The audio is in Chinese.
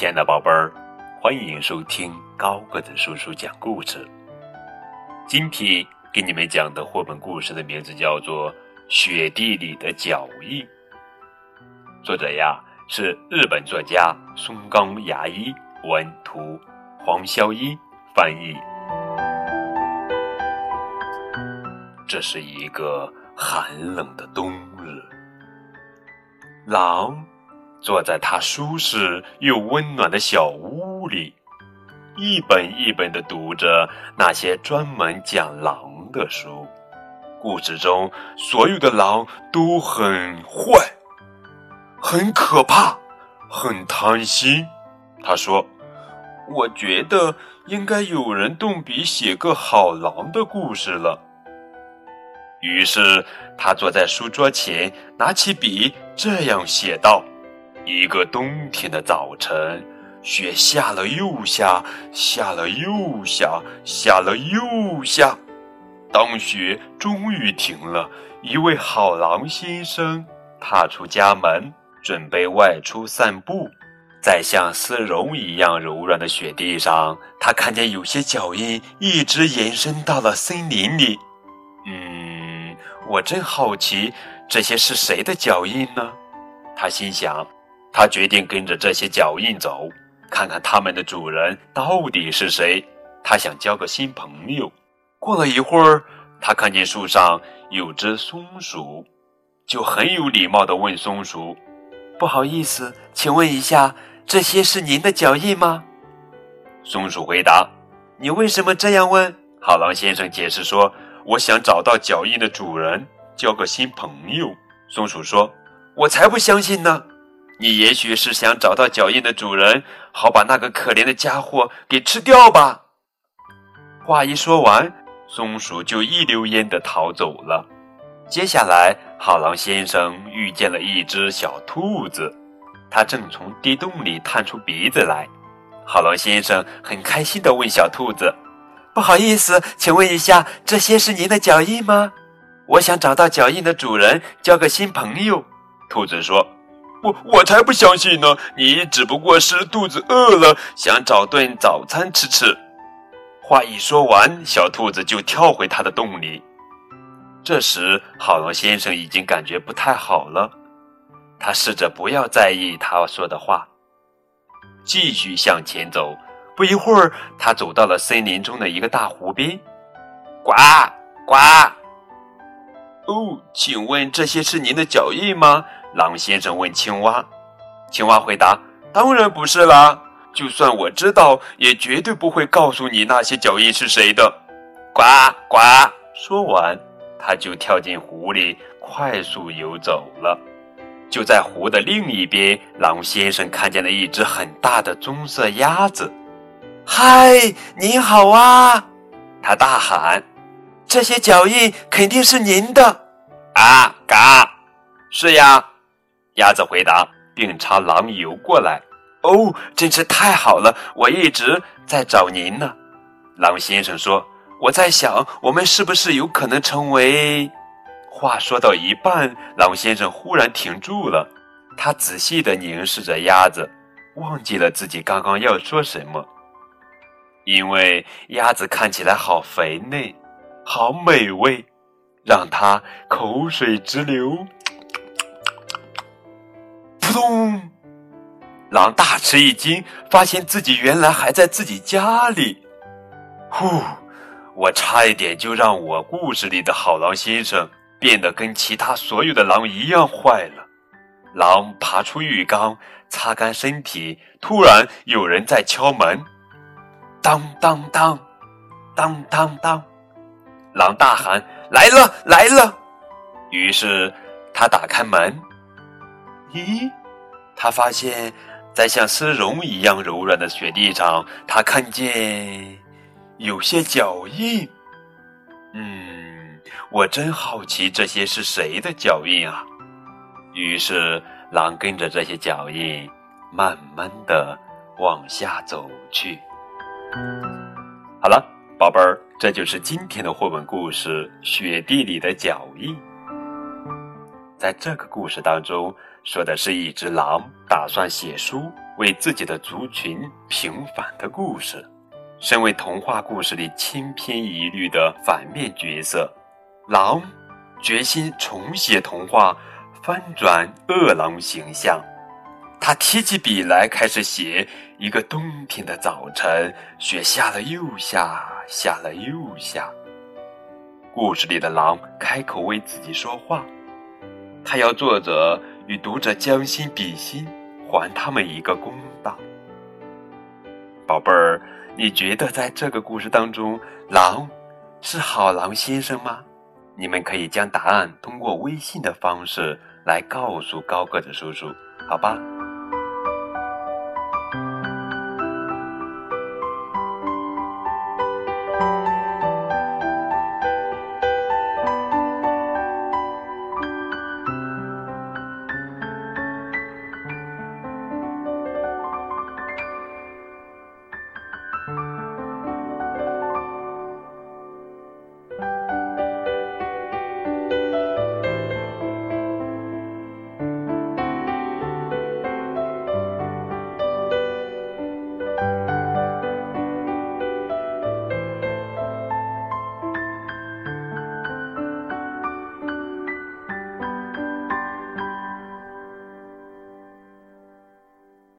亲爱的宝贝儿，欢迎收听高个子叔叔讲故事。今天给你们讲的绘本故事的名字叫做《雪地里的脚印》，作者呀是日本作家松冈牙一，文图黄霄一翻译。这是一个寒冷的冬日，狼坐在他舒适又温暖的小屋里，一本一本的读着那些专门讲狼的书。故事中所有的狼都很坏，很可怕，很贪心。他说：“我觉得应该有人动笔写个好狼的故事了。”于是他坐在书桌前，拿起笔，这样写道：“一个冬天的早晨，雪下了又下，下了又下，下了又下。当雪终于停了，一位好狼先生踏出家门，准备外出散步。在像丝绒一样柔软的雪地上，他看见有些脚印一直延伸到了森林里。嗯。”我真好奇，这些是谁的脚印呢？他心想。他决定跟着这些脚印走，看看他们的主人到底是谁。他想交个新朋友。过了一会儿，他看见树上有只松鼠，就很有礼貌地问松鼠：“不好意思，请问一下，这些是您的脚印吗？”松鼠回答：“你为什么这样问？”好狼先生解释说。我想找到脚印的主人，交个新朋友。松鼠说：“我才不相信呢！你也许是想找到脚印的主人，好把那个可怜的家伙给吃掉吧。”话一说完，松鼠就一溜烟的逃走了。接下来，好狼先生遇见了一只小兔子，它正从地洞里探出鼻子来。好狼先生很开心的问小兔子。不好意思，请问一下，这些是您的脚印吗？我想找到脚印的主人，交个新朋友。兔子说：“我我才不相信呢！你只不过是肚子饿了，想找顿早餐吃吃。”话一说完，小兔子就跳回它的洞里。这时，好狼先生已经感觉不太好了，他试着不要在意他说的话，继续向前走。不一会儿，他走到了森林中的一个大湖边。呱呱！哦，请问这些是您的脚印吗？狼先生问青蛙。青蛙回答：“当然不是啦，就算我知道，也绝对不会告诉你那些脚印是谁的。”呱呱！说完，他就跳进湖里，快速游走了。就在湖的另一边，狼先生看见了一只很大的棕色鸭子。嗨，你好啊！他大喊：“这些脚印肯定是您的！”啊嘎，是呀，鸭子回答，并朝狼游过来。哦，真是太好了！我一直在找您呢。狼先生说：“我在想，我们是不是有可能成为……”话说到一半，狼先生忽然停住了，他仔细地凝视着鸭子，忘记了自己刚刚要说什么。因为鸭子看起来好肥嫩，好美味，让他口水直流。扑通！狼大吃一惊，发现自己原来还在自己家里。呼！我差一点就让我故事里的好狼先生变得跟其他所有的狼一样坏了。狼爬出浴缸，擦干身体。突然，有人在敲门。当当当，当当当！狼大喊：“来了，来了！”于是他打开门。咦，他发现，在像丝绒一样柔软的雪地上，他看见有些脚印。嗯，我真好奇这些是谁的脚印啊！于是狼跟着这些脚印，慢慢的往下走去。好了，宝贝儿，这就是今天的绘本故事《雪地里的脚印》。在这个故事当中，说的是一只狼打算写书，为自己的族群平反的故事。身为童话故事里千篇一律的反面角色，狼决心重写童话，翻转恶狼形象。他提起笔来，开始写一个冬天的早晨，雪下了又下，下了又下。故事里的狼开口为自己说话，他要作者与读者将心比心，还他们一个公道。宝贝儿。你觉得在这个故事当中，狼是好狼先生吗？你们可以将答案通过微信的方式来告诉高个子叔叔，好吧？